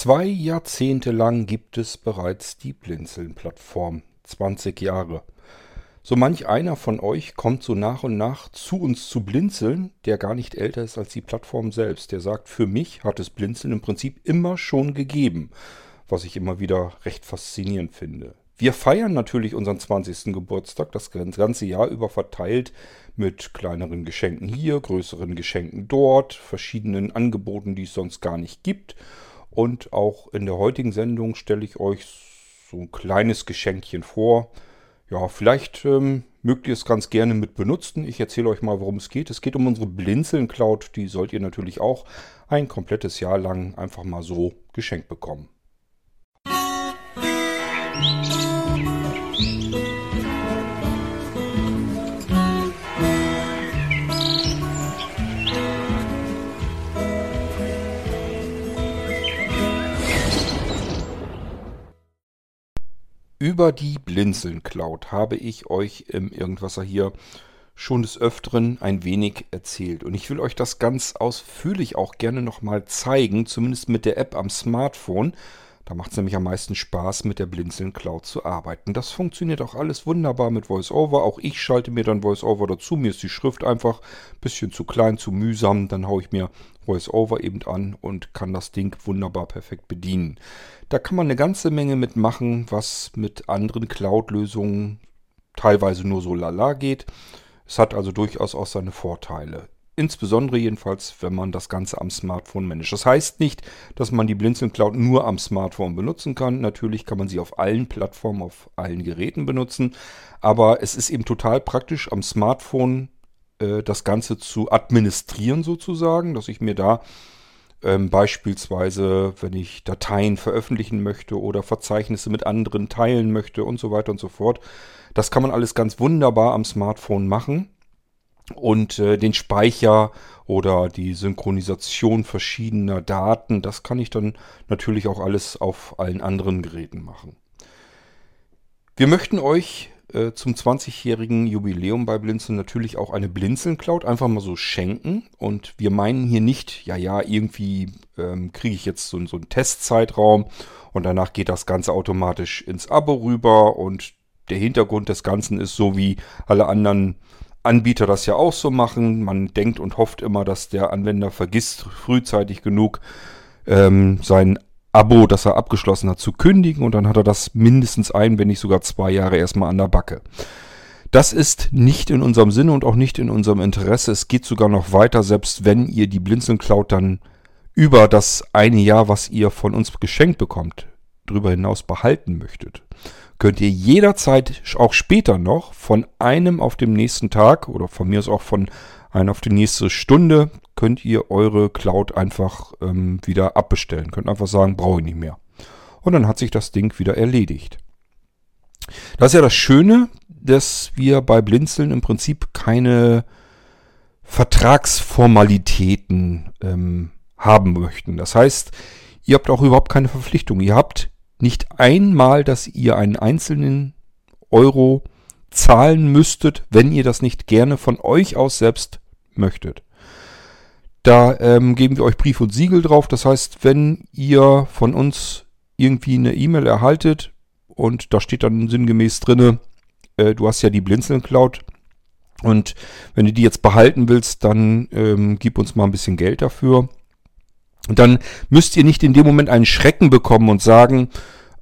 Zwei Jahrzehnte lang gibt es bereits die Blinzeln-Plattform. 20 Jahre. So manch einer von euch kommt so nach und nach zu uns zu Blinzeln, der gar nicht älter ist als die Plattform selbst. Der sagt, für mich hat es Blinzeln im Prinzip immer schon gegeben, was ich immer wieder recht faszinierend finde. Wir feiern natürlich unseren 20. Geburtstag das ganze Jahr über verteilt mit kleineren Geschenken hier, größeren Geschenken dort, verschiedenen Angeboten, die es sonst gar nicht gibt. Und auch in der heutigen Sendung stelle ich euch so ein kleines Geschenkchen vor. Ja, vielleicht ähm, mögt ihr es ganz gerne mit benutzen. Ich erzähle euch mal, worum es geht. Es geht um unsere Blinzeln Cloud. Die sollt ihr natürlich auch ein komplettes Jahr lang einfach mal so geschenkt bekommen. Musik Über die Blinzeln Cloud habe ich euch im Irgendwasser hier schon des Öfteren ein wenig erzählt. Und ich will euch das ganz ausführlich auch gerne nochmal zeigen, zumindest mit der App am Smartphone. Da macht es nämlich am meisten Spaß, mit der Blinzeln Cloud zu arbeiten. Das funktioniert auch alles wunderbar mit VoiceOver. Auch ich schalte mir dann VoiceOver dazu. Mir ist die Schrift einfach ein bisschen zu klein, zu mühsam. Dann haue ich mir VoiceOver eben an und kann das Ding wunderbar perfekt bedienen. Da kann man eine ganze Menge mitmachen, was mit anderen Cloud-Lösungen teilweise nur so lala geht. Es hat also durchaus auch seine Vorteile. Insbesondere jedenfalls, wenn man das Ganze am Smartphone managt. Das heißt nicht, dass man die Blinzeln Cloud nur am Smartphone benutzen kann. Natürlich kann man sie auf allen Plattformen, auf allen Geräten benutzen. Aber es ist eben total praktisch am Smartphone äh, das Ganze zu administrieren sozusagen, dass ich mir da ähm, beispielsweise, wenn ich Dateien veröffentlichen möchte oder Verzeichnisse mit anderen teilen möchte und so weiter und so fort. Das kann man alles ganz wunderbar am Smartphone machen. Und äh, den Speicher oder die Synchronisation verschiedener Daten, das kann ich dann natürlich auch alles auf allen anderen Geräten machen. Wir möchten euch äh, zum 20-jährigen Jubiläum bei Blinzeln natürlich auch eine Blinzeln-Cloud einfach mal so schenken. Und wir meinen hier nicht, ja, ja, irgendwie ähm, kriege ich jetzt so, so einen Testzeitraum und danach geht das Ganze automatisch ins Abo rüber. Und der Hintergrund des Ganzen ist so wie alle anderen Anbieter das ja auch so machen. Man denkt und hofft immer, dass der Anwender vergisst, frühzeitig genug ähm, sein Abo, das er abgeschlossen hat, zu kündigen und dann hat er das mindestens ein, wenn nicht sogar zwei Jahre erstmal an der Backe. Das ist nicht in unserem Sinne und auch nicht in unserem Interesse. Es geht sogar noch weiter, selbst wenn ihr die Blinzeln Cloud dann über das eine Jahr, was ihr von uns geschenkt bekommt, darüber hinaus behalten möchtet, könnt ihr jederzeit auch später noch von einem auf dem nächsten Tag oder von mir aus auch von einem auf die nächste Stunde könnt ihr eure Cloud einfach ähm, wieder abbestellen. Könnt einfach sagen, brauche ich nicht mehr. Und dann hat sich das Ding wieder erledigt. Das ist ja das Schöne, dass wir bei Blinzeln im Prinzip keine Vertragsformalitäten ähm, haben möchten. Das heißt, ihr habt auch überhaupt keine Verpflichtung. Ihr habt nicht einmal, dass ihr einen einzelnen Euro zahlen müsstet, wenn ihr das nicht gerne von euch aus selbst möchtet. Da ähm, geben wir euch Brief und Siegel drauf. Das heißt, wenn ihr von uns irgendwie eine E-Mail erhaltet und da steht dann sinngemäß drinne, äh, du hast ja die Blinzeln Cloud und wenn du die jetzt behalten willst, dann ähm, gib uns mal ein bisschen Geld dafür. Dann müsst ihr nicht in dem Moment einen Schrecken bekommen und sagen,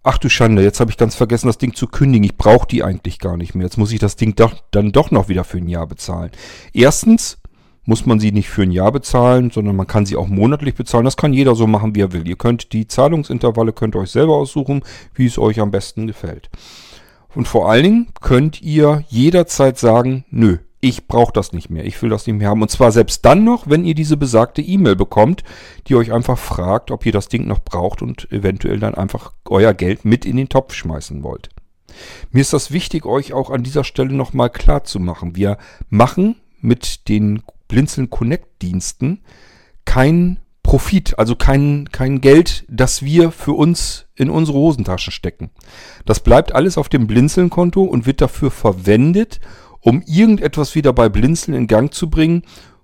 ach du Schande, jetzt habe ich ganz vergessen, das Ding zu kündigen. Ich brauche die eigentlich gar nicht mehr. Jetzt muss ich das Ding doch, dann doch noch wieder für ein Jahr bezahlen. Erstens muss man sie nicht für ein Jahr bezahlen, sondern man kann sie auch monatlich bezahlen. Das kann jeder so machen, wie er will. Ihr könnt die Zahlungsintervalle könnt ihr euch selber aussuchen, wie es euch am besten gefällt. Und vor allen Dingen könnt ihr jederzeit sagen, nö, ich brauche das nicht mehr, ich will das nicht mehr haben. Und zwar selbst dann noch, wenn ihr diese besagte E-Mail bekommt, die euch einfach fragt, ob ihr das Ding noch braucht und eventuell dann einfach euer Geld mit in den Topf schmeißen wollt. Mir ist das wichtig, euch auch an dieser Stelle nochmal klar zu machen. Wir machen mit den Blinzeln Connect Diensten kein Profit, also kein, kein Geld, das wir für uns in unsere Hosentaschen stecken. Das bleibt alles auf dem Blinzeln-Konto und wird dafür verwendet, um irgendetwas wieder bei Blinzeln in Gang zu bringen,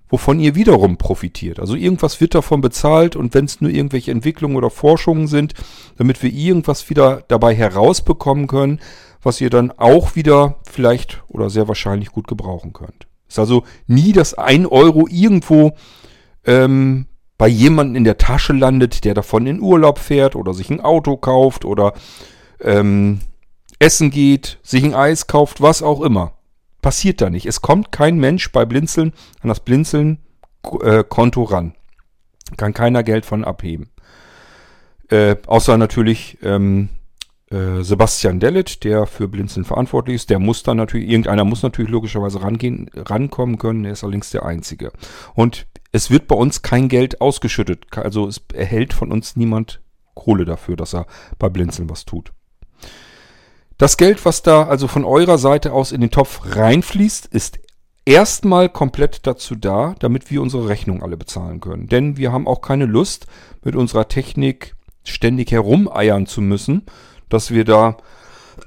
wovon ihr wiederum profitiert. Also irgendwas wird davon bezahlt und wenn es nur irgendwelche Entwicklungen oder Forschungen sind, damit wir irgendwas wieder dabei herausbekommen können, was ihr dann auch wieder vielleicht oder sehr wahrscheinlich gut gebrauchen könnt. Ist also nie, dass ein Euro irgendwo ähm, bei jemandem in der Tasche landet, der davon in Urlaub fährt oder sich ein Auto kauft oder ähm, essen geht, sich ein Eis kauft, was auch immer. Passiert da nicht. Es kommt kein Mensch bei Blinzeln an das Blinzeln-Konto äh, ran. Kann keiner Geld von abheben. Äh, außer natürlich ähm, äh, Sebastian Dellet, der für Blinzeln verantwortlich ist. Der muss dann natürlich, irgendeiner muss natürlich logischerweise rangehen, rankommen können. Er ist allerdings der Einzige. Und es wird bei uns kein Geld ausgeschüttet. Also es erhält von uns niemand Kohle dafür, dass er bei Blinzeln was tut. Das Geld, was da also von eurer Seite aus in den Topf reinfließt, ist erstmal komplett dazu da, damit wir unsere Rechnung alle bezahlen können. Denn wir haben auch keine Lust, mit unserer Technik ständig herumeiern zu müssen, dass wir da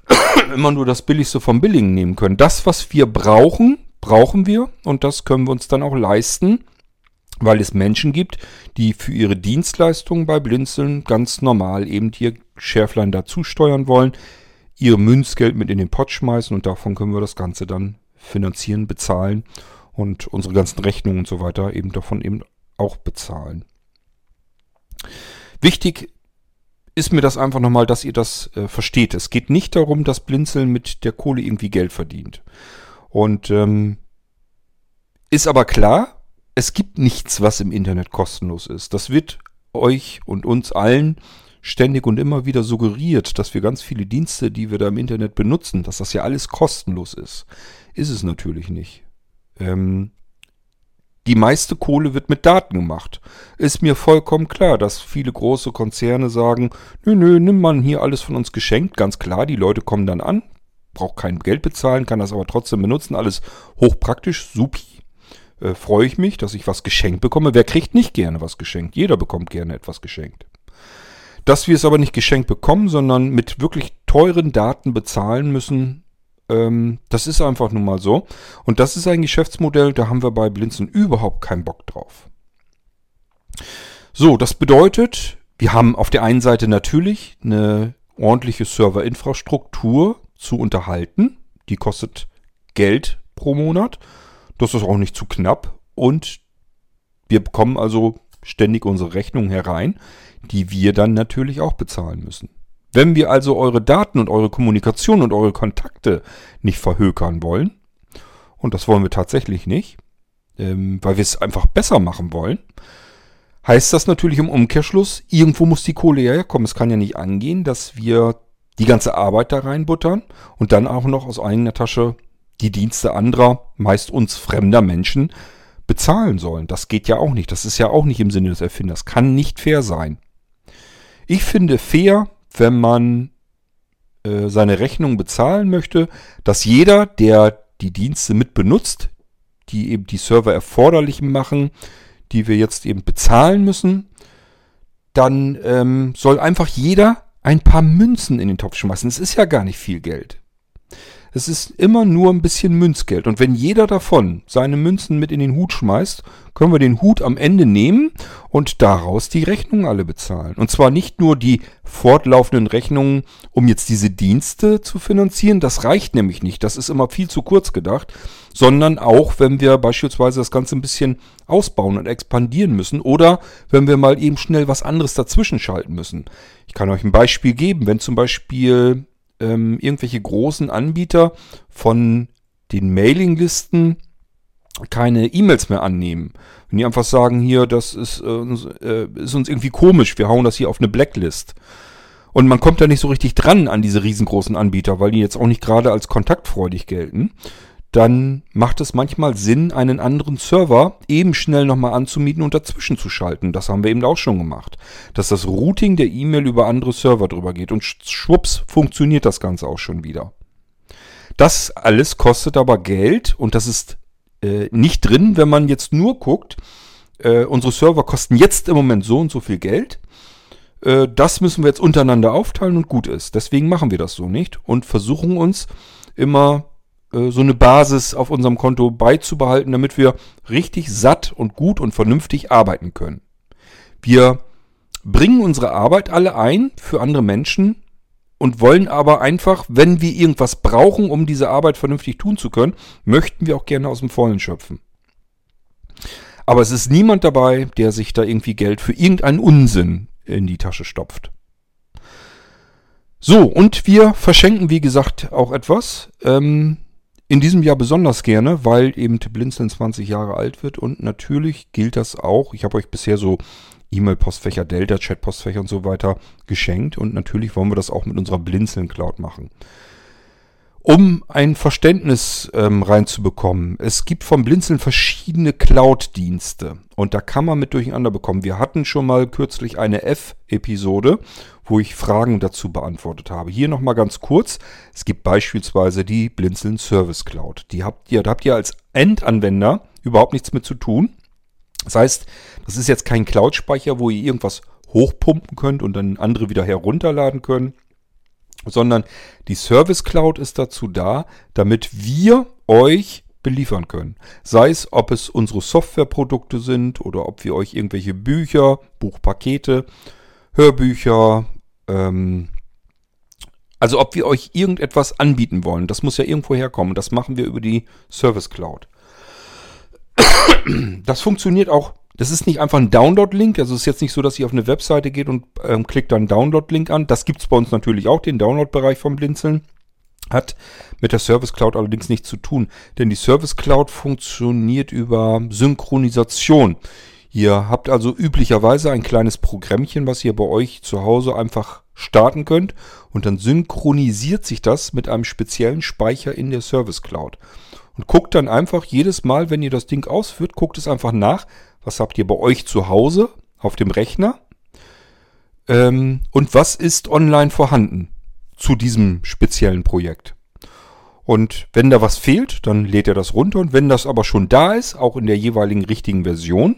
immer nur das Billigste vom Billigen nehmen können. Das, was wir brauchen, brauchen wir und das können wir uns dann auch leisten, weil es Menschen gibt, die für ihre Dienstleistungen bei Blinzeln ganz normal eben ihr Schärflein dazu steuern wollen ihr Münzgeld mit in den Pott schmeißen und davon können wir das Ganze dann finanzieren, bezahlen und unsere ganzen Rechnungen und so weiter eben davon eben auch bezahlen. Wichtig ist mir das einfach nochmal, dass ihr das äh, versteht. Es geht nicht darum, dass Blinzeln mit der Kohle irgendwie Geld verdient. Und ähm, ist aber klar, es gibt nichts, was im Internet kostenlos ist. Das wird euch und uns allen ständig und immer wieder suggeriert, dass wir ganz viele Dienste, die wir da im Internet benutzen, dass das ja alles kostenlos ist. Ist es natürlich nicht. Ähm, die meiste Kohle wird mit Daten gemacht. Ist mir vollkommen klar, dass viele große Konzerne sagen, nö, nö, nimm man hier alles von uns geschenkt. Ganz klar, die Leute kommen dann an, braucht kein Geld bezahlen, kann das aber trotzdem benutzen. Alles hochpraktisch, supi. Äh, Freue ich mich, dass ich was geschenkt bekomme. Wer kriegt nicht gerne was geschenkt? Jeder bekommt gerne etwas geschenkt. Dass wir es aber nicht geschenkt bekommen, sondern mit wirklich teuren Daten bezahlen müssen, ähm, das ist einfach nun mal so. Und das ist ein Geschäftsmodell, da haben wir bei Blinzen überhaupt keinen Bock drauf. So, das bedeutet, wir haben auf der einen Seite natürlich eine ordentliche Serverinfrastruktur zu unterhalten. Die kostet Geld pro Monat. Das ist auch nicht zu knapp. Und wir bekommen also ständig unsere Rechnungen herein die wir dann natürlich auch bezahlen müssen. Wenn wir also eure Daten und eure Kommunikation und eure Kontakte nicht verhökern wollen, und das wollen wir tatsächlich nicht, ähm, weil wir es einfach besser machen wollen, heißt das natürlich im Umkehrschluss, irgendwo muss die Kohle herkommen. Es kann ja nicht angehen, dass wir die ganze Arbeit da reinbuttern und dann auch noch aus eigener Tasche die Dienste anderer, meist uns fremder Menschen, bezahlen sollen. Das geht ja auch nicht. Das ist ja auch nicht im Sinne des Erfinders. Kann nicht fair sein. Ich finde fair, wenn man äh, seine Rechnung bezahlen möchte, dass jeder, der die Dienste mit benutzt, die eben die Server erforderlich machen, die wir jetzt eben bezahlen müssen, dann ähm, soll einfach jeder ein paar Münzen in den Topf schmeißen. Es ist ja gar nicht viel Geld. Es ist immer nur ein bisschen Münzgeld. Und wenn jeder davon seine Münzen mit in den Hut schmeißt, können wir den Hut am Ende nehmen und daraus die Rechnungen alle bezahlen. Und zwar nicht nur die fortlaufenden Rechnungen, um jetzt diese Dienste zu finanzieren. Das reicht nämlich nicht. Das ist immer viel zu kurz gedacht. Sondern auch, wenn wir beispielsweise das Ganze ein bisschen ausbauen und expandieren müssen oder wenn wir mal eben schnell was anderes dazwischen schalten müssen. Ich kann euch ein Beispiel geben. Wenn zum Beispiel ähm, irgendwelche großen Anbieter von den Mailinglisten keine E-Mails mehr annehmen. Wenn die einfach sagen, hier, das ist, äh, äh, ist uns irgendwie komisch, wir hauen das hier auf eine Blacklist. Und man kommt da nicht so richtig dran an diese riesengroßen Anbieter, weil die jetzt auch nicht gerade als kontaktfreudig gelten dann macht es manchmal Sinn, einen anderen Server eben schnell nochmal anzumieten und dazwischen zu schalten. Das haben wir eben auch schon gemacht. Dass das Routing der E-Mail über andere Server drüber geht und schwupps funktioniert das Ganze auch schon wieder. Das alles kostet aber Geld und das ist äh, nicht drin, wenn man jetzt nur guckt, äh, unsere Server kosten jetzt im Moment so und so viel Geld. Äh, das müssen wir jetzt untereinander aufteilen und gut ist. Deswegen machen wir das so nicht und versuchen uns immer so eine Basis auf unserem Konto beizubehalten, damit wir richtig satt und gut und vernünftig arbeiten können. Wir bringen unsere Arbeit alle ein für andere Menschen und wollen aber einfach, wenn wir irgendwas brauchen, um diese Arbeit vernünftig tun zu können, möchten wir auch gerne aus dem Vollen schöpfen. Aber es ist niemand dabei, der sich da irgendwie Geld für irgendeinen Unsinn in die Tasche stopft. So, und wir verschenken, wie gesagt, auch etwas. Ähm, in diesem Jahr besonders gerne, weil eben Blinzeln 20 Jahre alt wird. Und natürlich gilt das auch. Ich habe euch bisher so E-Mail-Postfächer, Delta-Chat-Postfächer und so weiter geschenkt. Und natürlich wollen wir das auch mit unserer Blinzeln-Cloud machen. Um ein Verständnis ähm, reinzubekommen, es gibt vom Blinzeln verschiedene Cloud-Dienste und da kann man mit durcheinander bekommen. Wir hatten schon mal kürzlich eine F-Episode, wo ich Fragen dazu beantwortet habe. Hier nochmal ganz kurz. Es gibt beispielsweise die Blinzeln Service Cloud. Die habt ihr, da habt ihr als Endanwender überhaupt nichts mit zu tun. Das heißt, das ist jetzt kein Cloud-Speicher, wo ihr irgendwas hochpumpen könnt und dann andere wieder herunterladen können sondern die Service Cloud ist dazu da, damit wir euch beliefern können. Sei es, ob es unsere Softwareprodukte sind oder ob wir euch irgendwelche Bücher, Buchpakete, Hörbücher, ähm, also ob wir euch irgendetwas anbieten wollen. Das muss ja irgendwo herkommen. Das machen wir über die Service Cloud. Das funktioniert auch das ist nicht einfach ein Download-Link. Also es ist jetzt nicht so, dass ihr auf eine Webseite geht und ähm, klickt dann Download-Link an. Das gibt es bei uns natürlich auch, den Download-Bereich vom Blinzeln. Hat mit der Service Cloud allerdings nichts zu tun, denn die Service Cloud funktioniert über Synchronisation. Ihr habt also üblicherweise ein kleines Programmchen, was ihr bei euch zu Hause einfach starten könnt und dann synchronisiert sich das mit einem speziellen Speicher in der Service Cloud. Und guckt dann einfach jedes Mal, wenn ihr das Ding ausführt, guckt es einfach nach, was habt ihr bei euch zu Hause auf dem Rechner? Ähm, und was ist online vorhanden zu diesem speziellen Projekt? Und wenn da was fehlt, dann lädt er das runter. Und wenn das aber schon da ist, auch in der jeweiligen richtigen Version,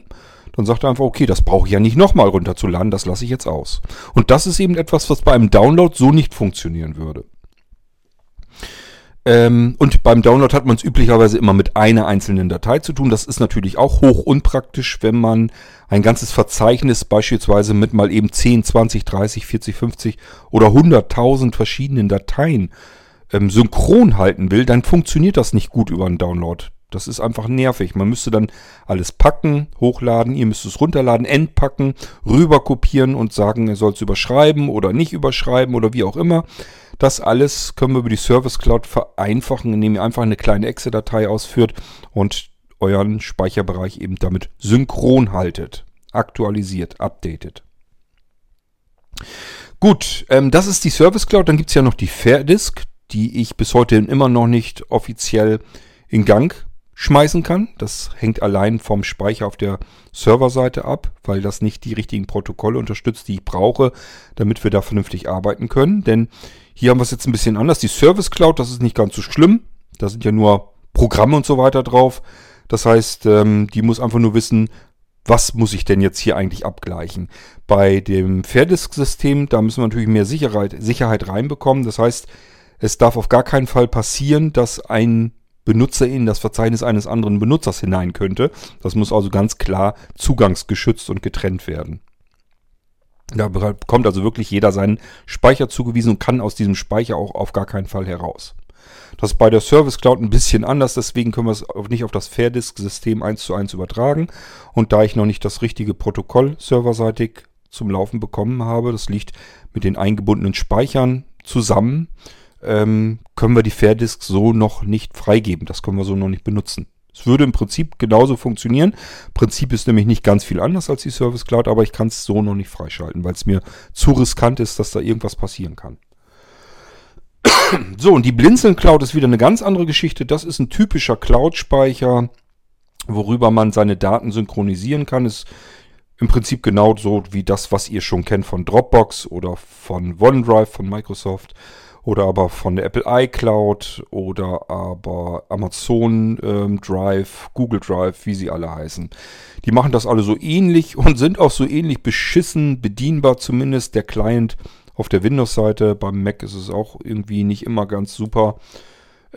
dann sagt er einfach, okay, das brauche ich ja nicht nochmal runterzuladen, das lasse ich jetzt aus. Und das ist eben etwas, was bei einem Download so nicht funktionieren würde. Ähm, und beim Download hat man es üblicherweise immer mit einer einzelnen Datei zu tun. Das ist natürlich auch hoch unpraktisch, wenn man ein ganzes Verzeichnis beispielsweise mit mal eben 10, 20, 30, 40, 50 oder 100.000 verschiedenen Dateien ähm, synchron halten will, dann funktioniert das nicht gut über einen Download. Das ist einfach nervig. Man müsste dann alles packen, hochladen, ihr müsst es runterladen, entpacken, rüber kopieren und sagen, ihr sollt es überschreiben oder nicht überschreiben oder wie auch immer. Das alles können wir über die Service Cloud vereinfachen, indem ihr einfach eine kleine Exe-Datei ausführt und euren Speicherbereich eben damit synchron haltet, aktualisiert, updatet. Gut, ähm, das ist die Service Cloud. Dann gibt es ja noch die Fairdisk, die ich bis heute immer noch nicht offiziell in Gang schmeißen kann. Das hängt allein vom Speicher auf der Serverseite ab, weil das nicht die richtigen Protokolle unterstützt, die ich brauche, damit wir da vernünftig arbeiten können. Denn hier haben wir es jetzt ein bisschen anders. Die Service Cloud, das ist nicht ganz so schlimm. Da sind ja nur Programme und so weiter drauf. Das heißt, ähm, die muss einfach nur wissen, was muss ich denn jetzt hier eigentlich abgleichen. Bei dem Fairdisk-System, da müssen wir natürlich mehr Sicherheit, Sicherheit reinbekommen. Das heißt, es darf auf gar keinen Fall passieren, dass ein Benutzer in das Verzeichnis eines anderen Benutzers hinein könnte. Das muss also ganz klar zugangsgeschützt und getrennt werden. Da bekommt also wirklich jeder seinen Speicher zugewiesen und kann aus diesem Speicher auch auf gar keinen Fall heraus. Das ist bei der Service Cloud ein bisschen anders, deswegen können wir es nicht auf das Fairdisk-System 1 zu 1 übertragen. Und da ich noch nicht das richtige Protokoll serverseitig zum Laufen bekommen habe, das liegt mit den eingebundenen Speichern zusammen, ähm, können wir die Fairdisk so noch nicht freigeben. Das können wir so noch nicht benutzen. Es würde im Prinzip genauso funktionieren. Prinzip ist nämlich nicht ganz viel anders als die Service Cloud, aber ich kann es so noch nicht freischalten, weil es mir zu riskant ist, dass da irgendwas passieren kann. So, und die Blinzeln Cloud ist wieder eine ganz andere Geschichte. Das ist ein typischer Cloud-Speicher, worüber man seine Daten synchronisieren kann. Ist im Prinzip genauso wie das, was ihr schon kennt von Dropbox oder von OneDrive von Microsoft oder aber von der Apple iCloud oder aber Amazon ähm, Drive, Google Drive, wie sie alle heißen. Die machen das alle so ähnlich und sind auch so ähnlich beschissen bedienbar, zumindest der Client auf der Windows-Seite. Beim Mac ist es auch irgendwie nicht immer ganz super.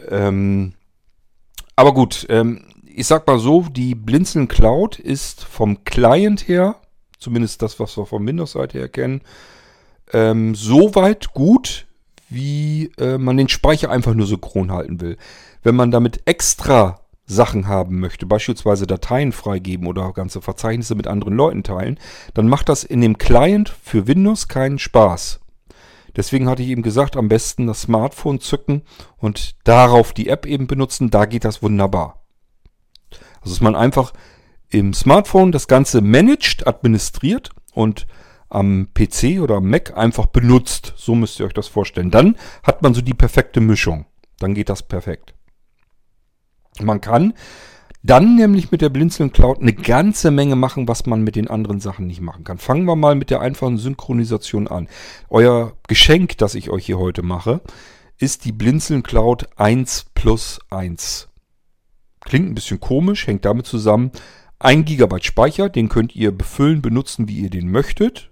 Ähm, Aber gut, ähm, ich sag mal so, die Blinzeln Cloud ist vom Client her, zumindest das, was wir von Windows-Seite her kennen, ähm, so weit gut, wie äh, man den Speicher einfach nur synchron halten will. Wenn man damit extra Sachen haben möchte, beispielsweise Dateien freigeben oder ganze Verzeichnisse mit anderen Leuten teilen, dann macht das in dem Client für Windows keinen Spaß. Deswegen hatte ich eben gesagt, am besten das Smartphone zücken und darauf die App eben benutzen, da geht das wunderbar. Also dass man einfach im Smartphone das Ganze managt, administriert und am PC oder am Mac einfach benutzt. So müsst ihr euch das vorstellen. Dann hat man so die perfekte Mischung. Dann geht das perfekt. Man kann dann nämlich mit der Blinzeln Cloud eine ganze Menge machen, was man mit den anderen Sachen nicht machen kann. Fangen wir mal mit der einfachen Synchronisation an. Euer Geschenk, das ich euch hier heute mache, ist die Blinzeln Cloud 1 plus 1. Klingt ein bisschen komisch, hängt damit zusammen. 1 GB Speicher, den könnt ihr befüllen, benutzen, wie ihr den möchtet.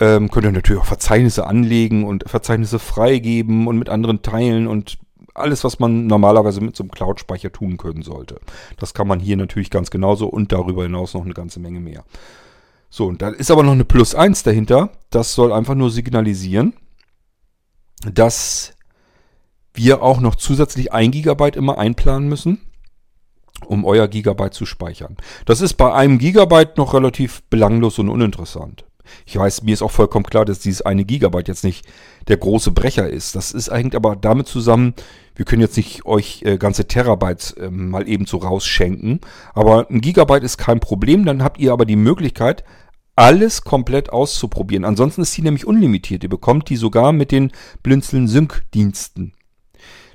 Ähm, könnt ihr natürlich auch Verzeichnisse anlegen und Verzeichnisse freigeben und mit anderen teilen und alles, was man normalerweise mit so einem Cloud-Speicher tun können sollte. Das kann man hier natürlich ganz genauso und darüber hinaus noch eine ganze Menge mehr. So, und da ist aber noch eine Plus 1 dahinter. Das soll einfach nur signalisieren, dass wir auch noch zusätzlich 1 GB immer einplanen müssen, um euer Gigabyte zu speichern. Das ist bei einem Gigabyte noch relativ belanglos und uninteressant. Ich weiß, mir ist auch vollkommen klar, dass dieses eine Gigabyte jetzt nicht der große Brecher ist. Das ist eigentlich aber damit zusammen, wir können jetzt nicht euch äh, ganze Terabytes äh, mal eben so rausschenken. Aber ein Gigabyte ist kein Problem. Dann habt ihr aber die Möglichkeit, alles komplett auszuprobieren. Ansonsten ist die nämlich unlimitiert. Ihr bekommt die sogar mit den Blinzeln Sync-Diensten.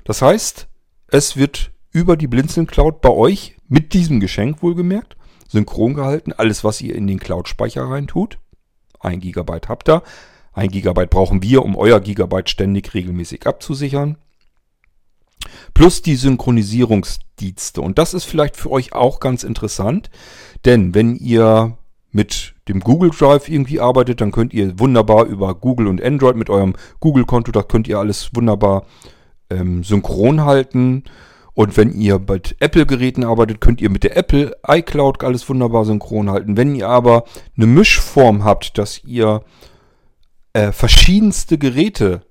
Das heißt, es wird über die Blinzeln Cloud bei euch mit diesem Geschenk wohlgemerkt synchron gehalten. Alles, was ihr in den Cloud-Speicher rein tut. 1 GB habt ihr. 1 GB brauchen wir, um euer Gigabyte ständig regelmäßig abzusichern. Plus die Synchronisierungsdienste. Und das ist vielleicht für euch auch ganz interessant, denn wenn ihr mit dem Google Drive irgendwie arbeitet, dann könnt ihr wunderbar über Google und Android mit eurem Google-Konto, da könnt ihr alles wunderbar ähm, synchron halten. Und wenn ihr mit Apple-Geräten arbeitet, könnt ihr mit der Apple iCloud alles wunderbar synchron halten. Wenn ihr aber eine Mischform habt, dass ihr äh, verschiedenste Geräte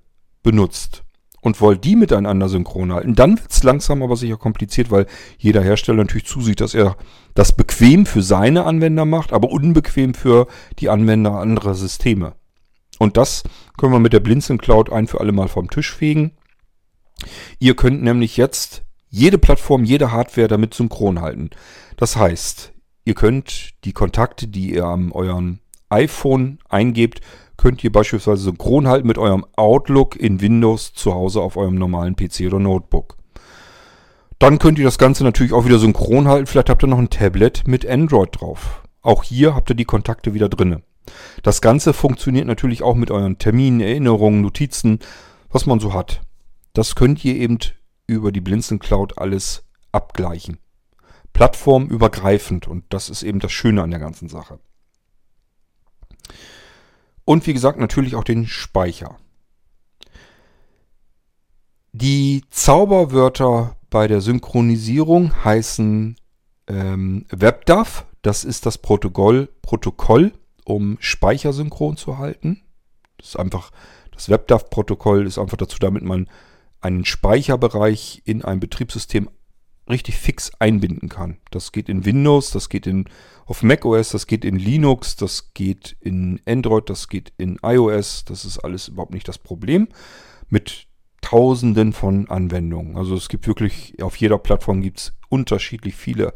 benutzt und wollt die miteinander synchron halten, dann wird es langsam aber sicher kompliziert, weil jeder Hersteller natürlich zusieht, dass er das bequem für seine Anwender macht, aber unbequem für die Anwender anderer Systeme. Und das können wir mit der Blinzeln Cloud ein für alle Mal vom Tisch fegen. Ihr könnt nämlich jetzt jede Plattform, jede Hardware damit synchron halten. Das heißt, ihr könnt die Kontakte, die ihr an eurem iPhone eingebt, könnt ihr beispielsweise synchron halten mit eurem Outlook in Windows zu Hause auf eurem normalen PC oder Notebook. Dann könnt ihr das Ganze natürlich auch wieder synchron halten. Vielleicht habt ihr noch ein Tablet mit Android drauf. Auch hier habt ihr die Kontakte wieder drinne. Das Ganze funktioniert natürlich auch mit euren Terminen, Erinnerungen, Notizen, was man so hat. Das könnt ihr eben über die Blinzeln Cloud alles abgleichen. Plattformübergreifend und das ist eben das Schöne an der ganzen Sache. Und wie gesagt natürlich auch den Speicher. Die Zauberwörter bei der Synchronisierung heißen ähm, WebDAV. Das ist das Protokoll, Protokoll, um Speicher synchron zu halten. Das ist einfach, das WebDAV-Protokoll ist einfach dazu, damit man einen Speicherbereich in ein Betriebssystem richtig fix einbinden kann. Das geht in Windows, das geht in, auf macOS, das geht in Linux, das geht in Android, das geht in iOS. Das ist alles überhaupt nicht das Problem. Mit Tausenden von Anwendungen. Also es gibt wirklich, auf jeder Plattform gibt es unterschiedlich viele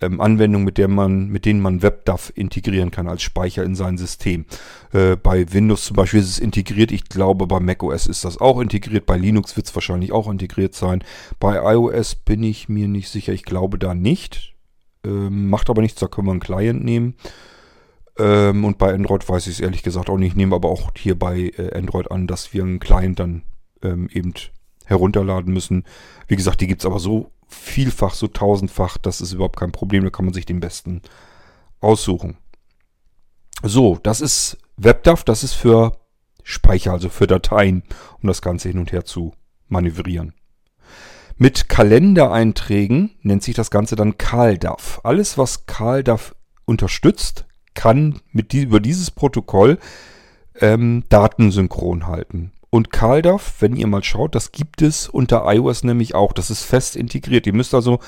ähm, Anwendungen, mit, der man, mit denen man WebDAV integrieren kann als Speicher in sein System. Äh, bei Windows zum Beispiel ist es integriert. Ich glaube, bei macOS ist das auch integriert. Bei Linux wird es wahrscheinlich auch integriert sein. Bei iOS bin ich mir nicht sicher. Ich glaube da nicht. Ähm, macht aber nichts, da können wir einen Client nehmen. Ähm, und bei Android weiß ich es ehrlich gesagt auch nicht. Ich nehme aber auch hier bei äh, Android an, dass wir einen Client dann ähm, eben herunterladen müssen. Wie gesagt, die gibt es aber so vielfach, so tausendfach, das ist überhaupt kein Problem, da kann man sich den besten aussuchen. So, das ist WebDAV, das ist für Speicher, also für Dateien, um das Ganze hin und her zu manövrieren. Mit Kalendereinträgen nennt sich das Ganze dann CalDAV. Alles, was CalDAV unterstützt, kann mit die, über dieses Protokoll ähm, Daten synchron halten. Und CalDAV, wenn ihr mal schaut, das gibt es unter iOS nämlich auch. Das ist fest integriert. Ihr müsst also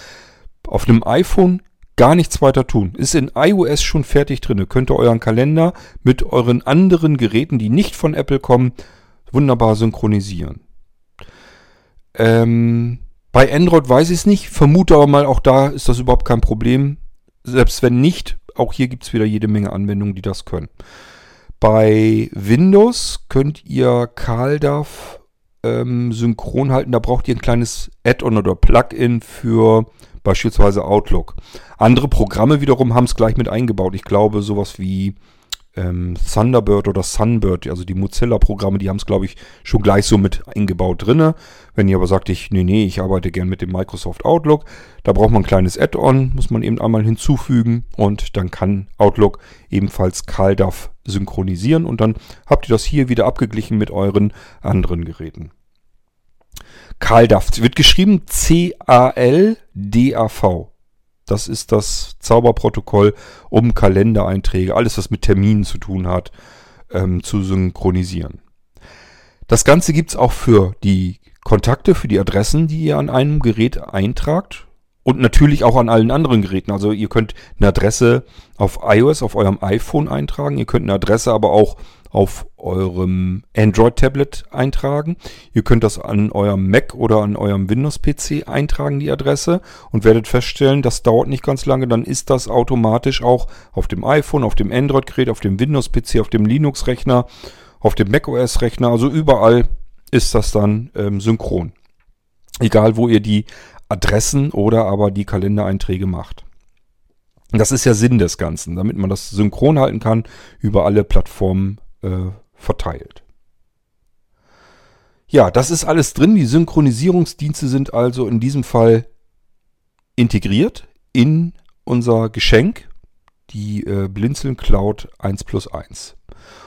auf einem iPhone gar nichts weiter tun. Ist in iOS schon fertig drin. Ihr könnt euren Kalender mit euren anderen Geräten, die nicht von Apple kommen, wunderbar synchronisieren. Ähm, bei Android weiß ich es nicht, vermute aber mal, auch da ist das überhaupt kein Problem. Selbst wenn nicht, auch hier gibt es wieder jede Menge Anwendungen, die das können. Bei Windows könnt ihr CalDAV ähm, synchron halten. Da braucht ihr ein kleines Add-on oder Plugin für beispielsweise Outlook. Andere Programme wiederum haben es gleich mit eingebaut. Ich glaube, sowas wie ähm, Thunderbird oder Sunbird, also die Mozilla-Programme, die haben es, glaube ich, schon gleich so mit eingebaut drinne. Wenn ihr aber sagt, ich, nee, nee, ich arbeite gern mit dem Microsoft Outlook, da braucht man ein kleines Add-on, muss man eben einmal hinzufügen und dann kann Outlook ebenfalls CalDAV synchronisieren und dann habt ihr das hier wieder abgeglichen mit euren anderen Geräten. CalDAV wird geschrieben C-A-L-D-A-V. Das ist das Zauberprotokoll, um Kalendereinträge, alles was mit Terminen zu tun hat, ähm, zu synchronisieren. Das Ganze gibt es auch für die Kontakte, für die Adressen, die ihr an einem Gerät eintragt. Und natürlich auch an allen anderen Geräten. Also ihr könnt eine Adresse auf iOS, auf eurem iPhone eintragen. Ihr könnt eine Adresse aber auch auf eurem Android-Tablet eintragen. Ihr könnt das an eurem Mac oder an eurem Windows-PC eintragen, die Adresse, und werdet feststellen, das dauert nicht ganz lange, dann ist das automatisch auch auf dem iPhone, auf dem Android-Gerät, auf dem Windows-PC, auf dem Linux-Rechner, auf dem macOS-Rechner, also überall ist das dann ähm, synchron. Egal, wo ihr die Adressen oder aber die Kalendereinträge macht. Das ist ja Sinn des Ganzen, damit man das synchron halten kann über alle Plattformen äh, verteilt. Ja, das ist alles drin. Die Synchronisierungsdienste sind also in diesem Fall integriert in unser Geschenk, die äh, Blinzeln Cloud 1 plus 1.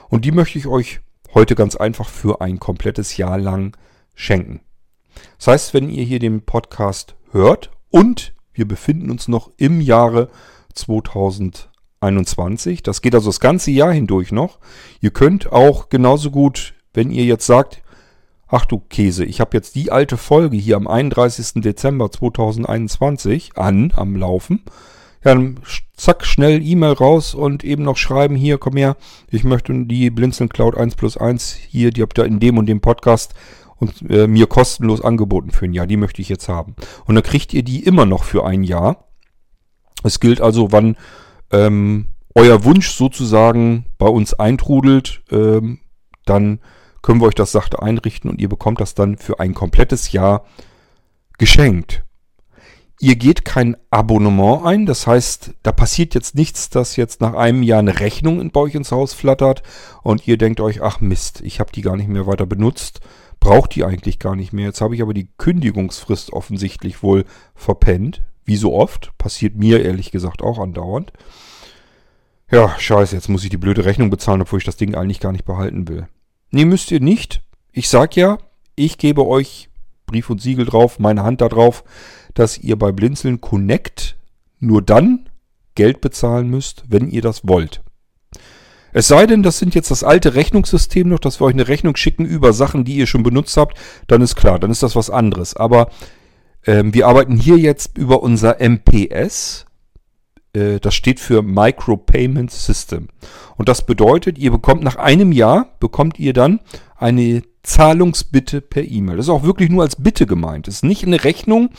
Und die möchte ich euch heute ganz einfach für ein komplettes Jahr lang schenken. Das heißt, wenn ihr hier den Podcast hört und wir befinden uns noch im Jahre 2020, 21. Das geht also das ganze Jahr hindurch noch. Ihr könnt auch genauso gut, wenn ihr jetzt sagt, ach du Käse, ich habe jetzt die alte Folge hier am 31. Dezember 2021 an, am Laufen. Dann zack, schnell E-Mail raus und eben noch schreiben, hier, komm her, ich möchte die Blinzeln Cloud 1 plus 1 hier, die habt ihr in dem und dem Podcast und äh, mir kostenlos angeboten für ein Jahr, die möchte ich jetzt haben. Und dann kriegt ihr die immer noch für ein Jahr. Es gilt also, wann ähm, euer Wunsch sozusagen bei uns eintrudelt, ähm, dann können wir euch das sachte einrichten und ihr bekommt das dann für ein komplettes Jahr geschenkt. Ihr geht kein Abonnement ein, das heißt, da passiert jetzt nichts, dass jetzt nach einem Jahr eine Rechnung bei euch ins Haus flattert und ihr denkt euch, ach Mist, ich habe die gar nicht mehr weiter benutzt, braucht die eigentlich gar nicht mehr. Jetzt habe ich aber die Kündigungsfrist offensichtlich wohl verpennt. Wie so oft. Passiert mir ehrlich gesagt auch andauernd. Ja, scheiße, jetzt muss ich die blöde Rechnung bezahlen, obwohl ich das Ding eigentlich gar nicht behalten will. Nee, müsst ihr nicht. Ich sag ja, ich gebe euch Brief und Siegel drauf, meine Hand da drauf, dass ihr bei Blinzeln Connect nur dann Geld bezahlen müsst, wenn ihr das wollt. Es sei denn, das sind jetzt das alte Rechnungssystem noch, dass wir euch eine Rechnung schicken über Sachen, die ihr schon benutzt habt, dann ist klar, dann ist das was anderes. Aber ähm, wir arbeiten hier jetzt über unser MPS. Äh, das steht für Micropayment System. Und das bedeutet, ihr bekommt nach einem Jahr, bekommt ihr dann eine Zahlungsbitte per E-Mail. Das ist auch wirklich nur als Bitte gemeint. Es ist nicht eine Rechnung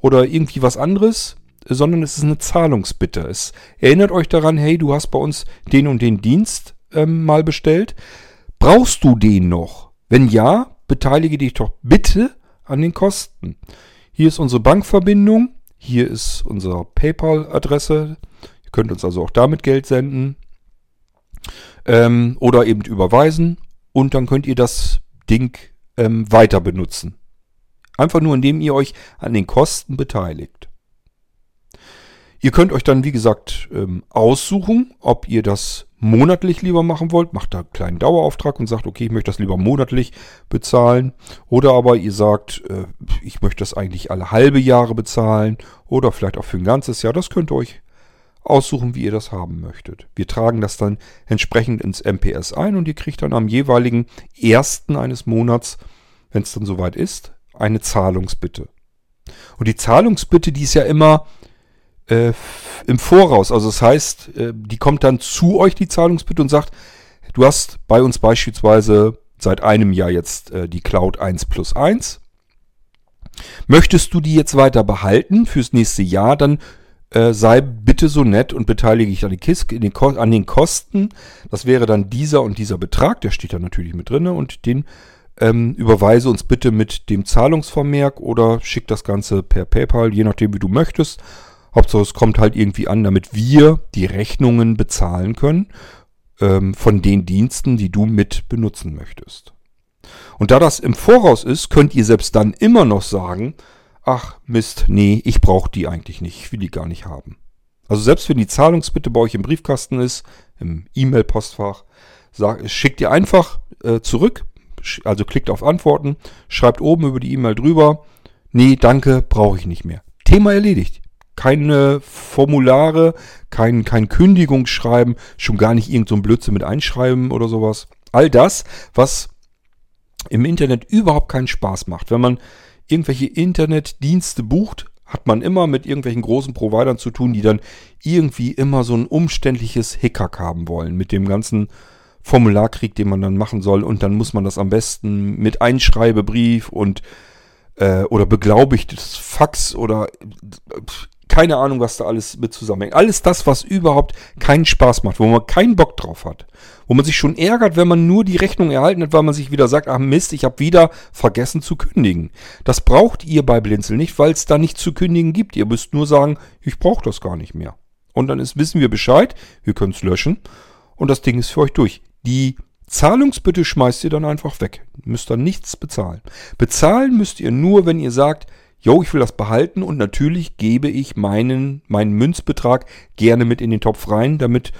oder irgendwie was anderes, sondern es ist eine Zahlungsbitte. Es erinnert euch daran, hey, du hast bei uns den und den Dienst ähm, mal bestellt. Brauchst du den noch? Wenn ja, beteilige dich doch bitte an den Kosten. Hier ist unsere Bankverbindung. Hier ist unsere PayPal-Adresse. Ihr könnt uns also auch damit Geld senden. Ähm, oder eben überweisen. Und dann könnt ihr das Ding ähm, weiter benutzen. Einfach nur, indem ihr euch an den Kosten beteiligt. Ihr könnt euch dann, wie gesagt, ähm, aussuchen, ob ihr das monatlich lieber machen wollt, macht da einen kleinen Dauerauftrag und sagt, okay, ich möchte das lieber monatlich bezahlen. Oder aber ihr sagt, äh, ich möchte das eigentlich alle halbe Jahre bezahlen oder vielleicht auch für ein ganzes Jahr. Das könnt ihr euch aussuchen, wie ihr das haben möchtet. Wir tragen das dann entsprechend ins MPS ein und ihr kriegt dann am jeweiligen ersten eines Monats, wenn es dann soweit ist, eine Zahlungsbitte. Und die Zahlungsbitte, die ist ja immer äh, im Voraus. Also das heißt, äh, die kommt dann zu euch, die Zahlungsbitte, und sagt, du hast bei uns beispielsweise seit einem Jahr jetzt äh, die Cloud 1 plus 1. Möchtest du die jetzt weiter behalten fürs nächste Jahr, dann äh, sei bitte so nett und beteilige dich an, den an den Kosten. Das wäre dann dieser und dieser Betrag, der steht da natürlich mit drin und den ähm, überweise uns bitte mit dem Zahlungsvermerk oder schick das Ganze per PayPal, je nachdem wie du möchtest. Hauptsache es kommt halt irgendwie an, damit wir die Rechnungen bezahlen können ähm, von den Diensten, die du mit benutzen möchtest. Und da das im Voraus ist, könnt ihr selbst dann immer noch sagen, ach Mist, nee, ich brauche die eigentlich nicht, ich will die gar nicht haben. Also selbst wenn die Zahlungsbitte bei euch im Briefkasten ist, im E-Mail-Postfach, schickt ihr einfach äh, zurück, also klickt auf Antworten, schreibt oben über die E-Mail drüber, nee, danke, brauche ich nicht mehr. Thema erledigt keine Formulare, kein, kein Kündigungsschreiben, schon gar nicht irgend so Blödsinn mit einschreiben oder sowas. All das, was im Internet überhaupt keinen Spaß macht. Wenn man irgendwelche Internetdienste bucht, hat man immer mit irgendwelchen großen Providern zu tun, die dann irgendwie immer so ein umständliches Hickhack haben wollen mit dem ganzen Formularkrieg, den man dann machen soll. Und dann muss man das am besten mit Einschreibebrief und äh, oder beglaubigtes Fax oder keine Ahnung, was da alles mit zusammenhängt. Alles das, was überhaupt keinen Spaß macht, wo man keinen Bock drauf hat. Wo man sich schon ärgert, wenn man nur die Rechnung erhalten hat, weil man sich wieder sagt, ach Mist, ich habe wieder vergessen zu kündigen. Das braucht ihr bei Blinzel nicht, weil es da nichts zu kündigen gibt. Ihr müsst nur sagen, ich brauche das gar nicht mehr. Und dann ist, wissen wir Bescheid, wir können es löschen und das Ding ist für euch durch. Die Zahlungsbitte schmeißt ihr dann einfach weg. Müsst dann nichts bezahlen. Bezahlen müsst ihr nur, wenn ihr sagt, jo, ich will das behalten und natürlich gebe ich meinen, meinen Münzbetrag gerne mit in den Topf rein, damit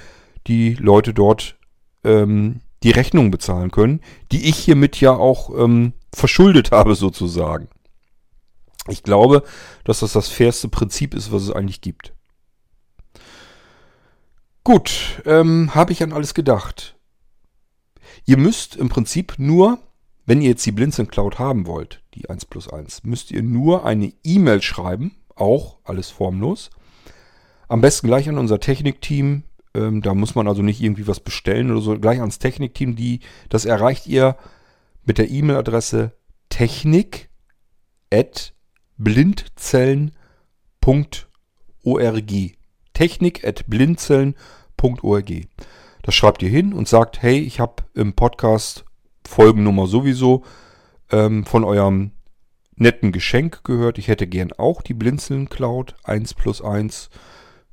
die Leute dort ähm, die Rechnung bezahlen können, die ich hiermit ja auch ähm, verschuldet habe sozusagen. Ich glaube, dass das das fairste Prinzip ist, was es eigentlich gibt. Gut, ähm, habe ich an alles gedacht. Ihr müsst im Prinzip nur wenn ihr jetzt die Blinzeln Cloud haben wollt, die 1 plus 1, müsst ihr nur eine E-Mail schreiben, auch alles formlos. Am besten gleich an unser Technikteam. Ähm, da muss man also nicht irgendwie was bestellen oder so. Gleich ans Technikteam. Die, das erreicht ihr mit der E-Mail-Adresse technik.blindzellen.org. Technik.blindzellen.org. Das schreibt ihr hin und sagt, hey, ich habe im Podcast Folgennummer sowieso ähm, von eurem netten Geschenk gehört. Ich hätte gern auch die Blinzeln Cloud 1 plus 1.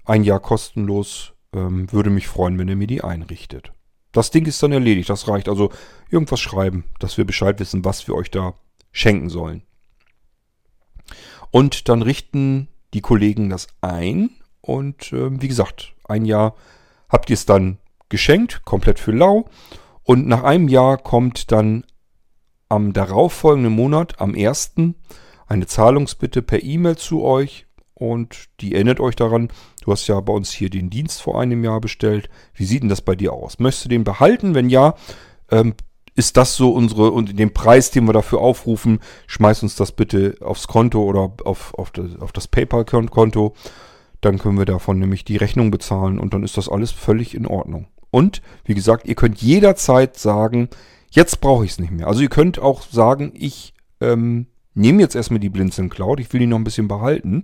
Ein Jahr kostenlos. Ähm, würde mich freuen, wenn ihr mir die einrichtet. Das Ding ist dann erledigt. Das reicht. Also irgendwas schreiben, dass wir Bescheid wissen, was wir euch da schenken sollen. Und dann richten die Kollegen das ein. Und äh, wie gesagt, ein Jahr habt ihr es dann geschenkt, komplett für lau. Und nach einem Jahr kommt dann am darauffolgenden Monat, am 1., eine Zahlungsbitte per E-Mail zu euch und die erinnert euch daran, du hast ja bei uns hier den Dienst vor einem Jahr bestellt. Wie sieht denn das bei dir aus? Möchtest du den behalten? Wenn ja, ähm, ist das so unsere und den Preis, den wir dafür aufrufen, schmeiß uns das bitte aufs Konto oder auf, auf das, auf das PayPal-Konto. Dann können wir davon nämlich die Rechnung bezahlen und dann ist das alles völlig in Ordnung. Und wie gesagt, ihr könnt jederzeit sagen, jetzt brauche ich es nicht mehr. Also ihr könnt auch sagen, ich ähm, nehme jetzt erstmal die Blinzeln Cloud, ich will die noch ein bisschen behalten.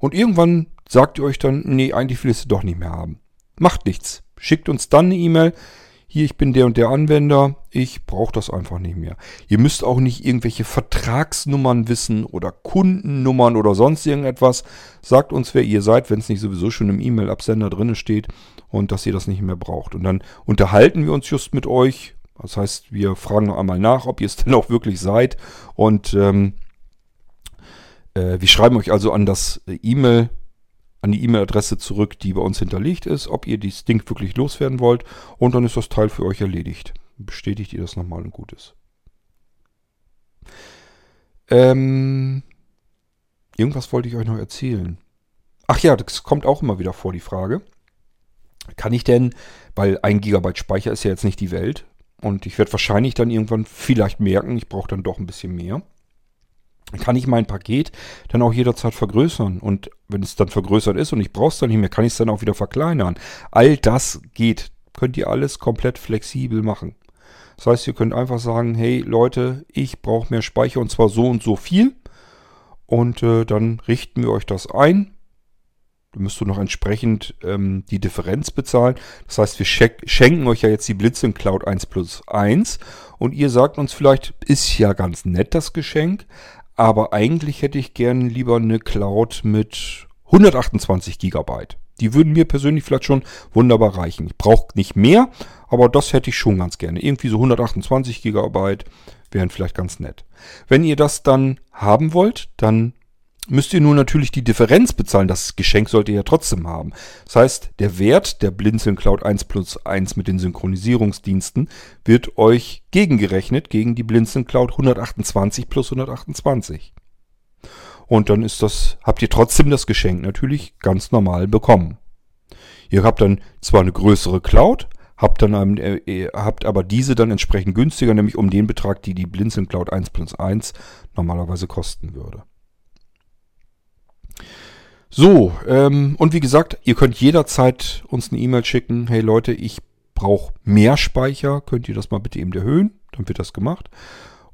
Und irgendwann sagt ihr euch dann, nee, eigentlich will ich sie doch nicht mehr haben. Macht nichts. Schickt uns dann eine E-Mail hier, ich bin der und der Anwender, ich brauche das einfach nicht mehr. Ihr müsst auch nicht irgendwelche Vertragsnummern wissen oder Kundennummern oder sonst irgendetwas. Sagt uns, wer ihr seid, wenn es nicht sowieso schon im E-Mail-Absender drin steht und dass ihr das nicht mehr braucht. Und dann unterhalten wir uns just mit euch. Das heißt, wir fragen noch einmal nach, ob ihr es denn auch wirklich seid. Und ähm, äh, wir schreiben euch also an das E-Mail an die E-Mail-Adresse zurück, die bei uns hinterlegt ist, ob ihr dieses Ding wirklich loswerden wollt. Und dann ist das Teil für euch erledigt. Bestätigt ihr das nochmal und gut ist. Ähm, irgendwas wollte ich euch noch erzählen. Ach ja, das kommt auch immer wieder vor, die Frage. Kann ich denn, weil ein Gigabyte Speicher ist ja jetzt nicht die Welt, und ich werde wahrscheinlich dann irgendwann vielleicht merken, ich brauche dann doch ein bisschen mehr kann ich mein Paket dann auch jederzeit vergrößern. Und wenn es dann vergrößert ist und ich brauche es dann nicht mehr, kann ich es dann auch wieder verkleinern. All das geht. Könnt ihr alles komplett flexibel machen. Das heißt, ihr könnt einfach sagen, hey Leute, ich brauche mehr Speicher und zwar so und so viel. Und äh, dann richten wir euch das ein. Da müsst ihr noch entsprechend ähm, die Differenz bezahlen. Das heißt, wir schenken euch ja jetzt die Blitzing Cloud 1 plus 1. Und ihr sagt uns vielleicht, ist ja ganz nett das Geschenk, aber eigentlich hätte ich gern lieber eine Cloud mit 128 Gigabyte. Die würden mir persönlich vielleicht schon wunderbar reichen. Ich brauche nicht mehr, aber das hätte ich schon ganz gerne. Irgendwie so 128 Gigabyte wären vielleicht ganz nett. Wenn ihr das dann haben wollt, dann müsst ihr nur natürlich die Differenz bezahlen. Das Geschenk sollt ihr ja trotzdem haben. Das heißt, der Wert der Blinzeln Cloud 1 plus 1 mit den Synchronisierungsdiensten wird euch gegengerechnet gegen die Blinzeln Cloud 128 plus 128. Und dann ist das, habt ihr trotzdem das Geschenk natürlich ganz normal bekommen. Ihr habt dann zwar eine größere Cloud, habt dann äh, habt aber diese dann entsprechend günstiger, nämlich um den Betrag, die die Blinzeln Cloud 1 plus 1 normalerweise kosten würde. So, ähm, und wie gesagt, ihr könnt jederzeit uns eine E-Mail schicken. Hey Leute, ich brauche mehr Speicher. Könnt ihr das mal bitte eben erhöhen? Dann wird das gemacht.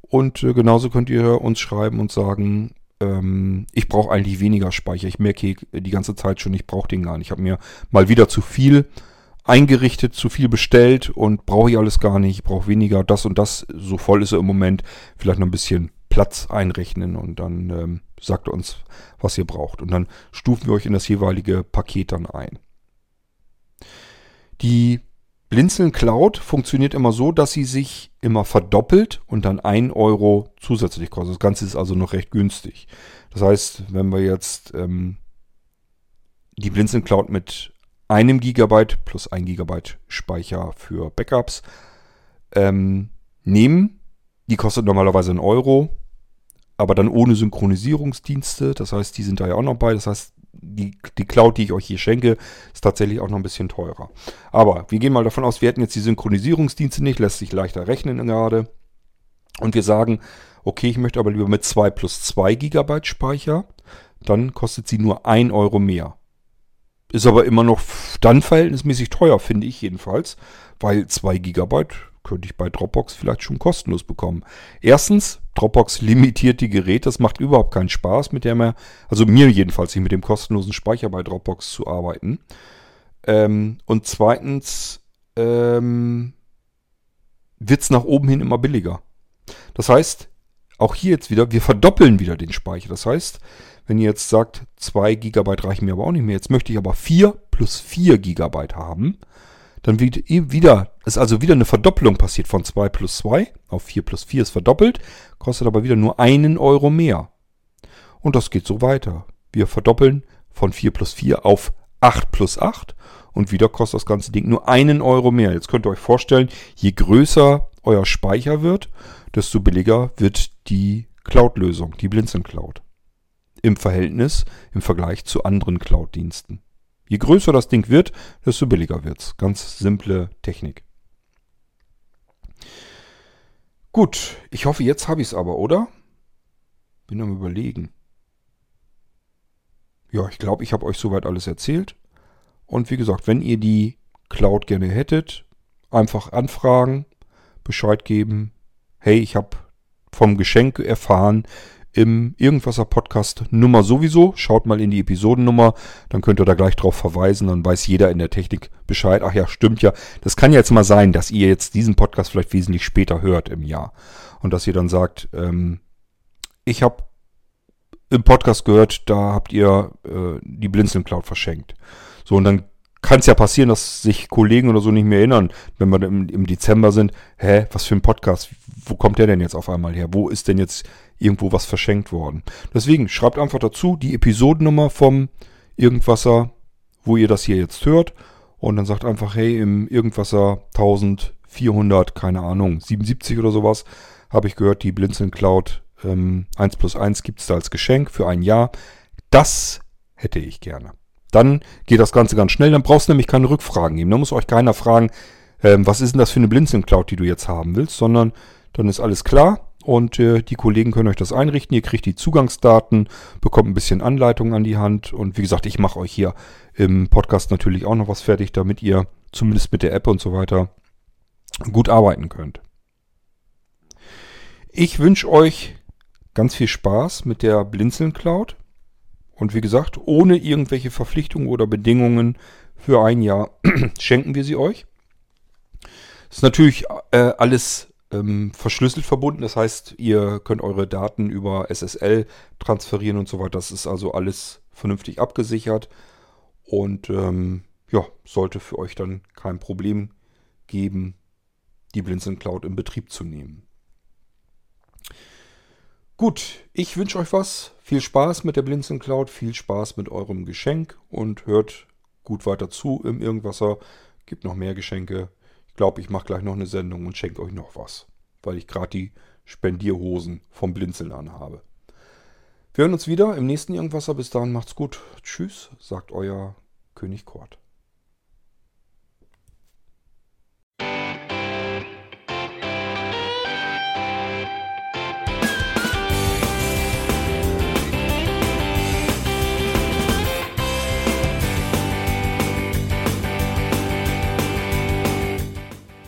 Und äh, genauso könnt ihr uns schreiben und sagen, ähm, ich brauche eigentlich weniger Speicher. Ich merke die ganze Zeit schon, ich brauche den gar nicht. Ich habe mir mal wieder zu viel eingerichtet, zu viel bestellt und brauche ich alles gar nicht. Ich brauche weniger. Das und das, so voll ist er im Moment. Vielleicht noch ein bisschen Platz einrechnen und dann ähm, sagt uns, was ihr braucht. Und dann stufen wir euch in das jeweilige Paket dann ein. Die Blinzeln Cloud funktioniert immer so, dass sie sich immer verdoppelt und dann 1 Euro zusätzlich kostet. Das Ganze ist also noch recht günstig. Das heißt, wenn wir jetzt ähm, die Blinzeln Cloud mit einem Gigabyte plus 1 Gigabyte Speicher für Backups ähm, nehmen, die kostet normalerweise 1 Euro aber dann ohne Synchronisierungsdienste. Das heißt, die sind da ja auch noch bei. Das heißt, die, die Cloud, die ich euch hier schenke, ist tatsächlich auch noch ein bisschen teurer. Aber wir gehen mal davon aus, wir hätten jetzt die Synchronisierungsdienste nicht, lässt sich leichter rechnen gerade. Und wir sagen, okay, ich möchte aber lieber mit 2 plus 2 GB Speicher, dann kostet sie nur 1 Euro mehr. Ist aber immer noch dann verhältnismäßig teuer, finde ich jedenfalls, weil 2 GB könnte ich bei Dropbox vielleicht schon kostenlos bekommen. Erstens, Dropbox limitiert die Geräte. Das macht überhaupt keinen Spaß, mit der man, also mir jedenfalls nicht mit dem kostenlosen Speicher bei Dropbox zu arbeiten. Ähm, und zweitens ähm, wird es nach oben hin immer billiger. Das heißt, auch hier jetzt wieder, wir verdoppeln wieder den Speicher. Das heißt, wenn ihr jetzt sagt, 2 GB reichen mir aber auch nicht mehr, jetzt möchte ich aber 4 plus 4 GB haben, dann wieder, ist also wieder eine Verdopplung passiert von 2 plus 2 auf 4 plus 4 ist verdoppelt, kostet aber wieder nur einen Euro mehr. Und das geht so weiter. Wir verdoppeln von 4 plus 4 auf 8 plus 8 und wieder kostet das ganze Ding nur einen Euro mehr. Jetzt könnt ihr euch vorstellen, je größer euer Speicher wird, desto billiger wird die Cloud-Lösung, die Blinzeln Cloud. Im Verhältnis, im Vergleich zu anderen Cloud-Diensten. Je größer das Ding wird, desto billiger wird es. Ganz simple Technik. Gut, ich hoffe, jetzt habe ich es aber, oder? Bin am überlegen. Ja, ich glaube, ich habe euch soweit alles erzählt. Und wie gesagt, wenn ihr die Cloud gerne hättet, einfach anfragen, Bescheid geben. Hey, ich habe vom Geschenk erfahren im Irgendwasser Podcast Nummer sowieso. Schaut mal in die Episodennummer, dann könnt ihr da gleich drauf verweisen, dann weiß jeder in der Technik Bescheid. Ach ja, stimmt ja. Das kann ja jetzt mal sein, dass ihr jetzt diesen Podcast vielleicht wesentlich später hört im Jahr. Und dass ihr dann sagt, ähm, ich habe im Podcast gehört, da habt ihr äh, die Blinzeln Cloud verschenkt. So, und dann kann es ja passieren, dass sich Kollegen oder so nicht mehr erinnern, wenn wir im, im Dezember sind. Hä, was für ein Podcast? Wo kommt der denn jetzt auf einmal her? Wo ist denn jetzt irgendwo was verschenkt worden? Deswegen schreibt einfach dazu die Episodennummer vom Irgendwasser, wo ihr das hier jetzt hört. Und dann sagt einfach, hey, im Irgendwasser 1400, keine Ahnung, 77 oder sowas, habe ich gehört, die Blinzeln Cloud ähm, 1 plus 1 gibt es da als Geschenk für ein Jahr. Das hätte ich gerne. Dann geht das Ganze ganz schnell, dann brauchst du nämlich keine Rückfragen geben. Da muss euch keiner fragen, ähm, was ist denn das für eine Blinzeln Cloud, die du jetzt haben willst, sondern dann ist alles klar und äh, die Kollegen können euch das einrichten. Ihr kriegt die Zugangsdaten, bekommt ein bisschen Anleitung an die Hand und wie gesagt, ich mache euch hier im Podcast natürlich auch noch was fertig, damit ihr zumindest mit der App und so weiter gut arbeiten könnt. Ich wünsche euch ganz viel Spaß mit der Blinzeln Cloud. Und wie gesagt, ohne irgendwelche Verpflichtungen oder Bedingungen für ein Jahr schenken wir sie euch. Ist natürlich äh, alles ähm, verschlüsselt verbunden. Das heißt, ihr könnt eure Daten über SSL transferieren und so weiter. Das ist also alles vernünftig abgesichert. Und ähm, ja, sollte für euch dann kein Problem geben, die Blinzeln Cloud in Betrieb zu nehmen. Gut, ich wünsche euch was. Viel Spaß mit der Blinzeln Cloud, viel Spaß mit eurem Geschenk und hört gut weiter zu im Irgendwasser. Gibt noch mehr Geschenke. Ich glaube, ich mache gleich noch eine Sendung und schenke euch noch was, weil ich gerade die Spendierhosen vom Blinzeln anhabe. Wir hören uns wieder im nächsten Irgendwasser. Bis dahin macht's gut. Tschüss, sagt euer König Kort.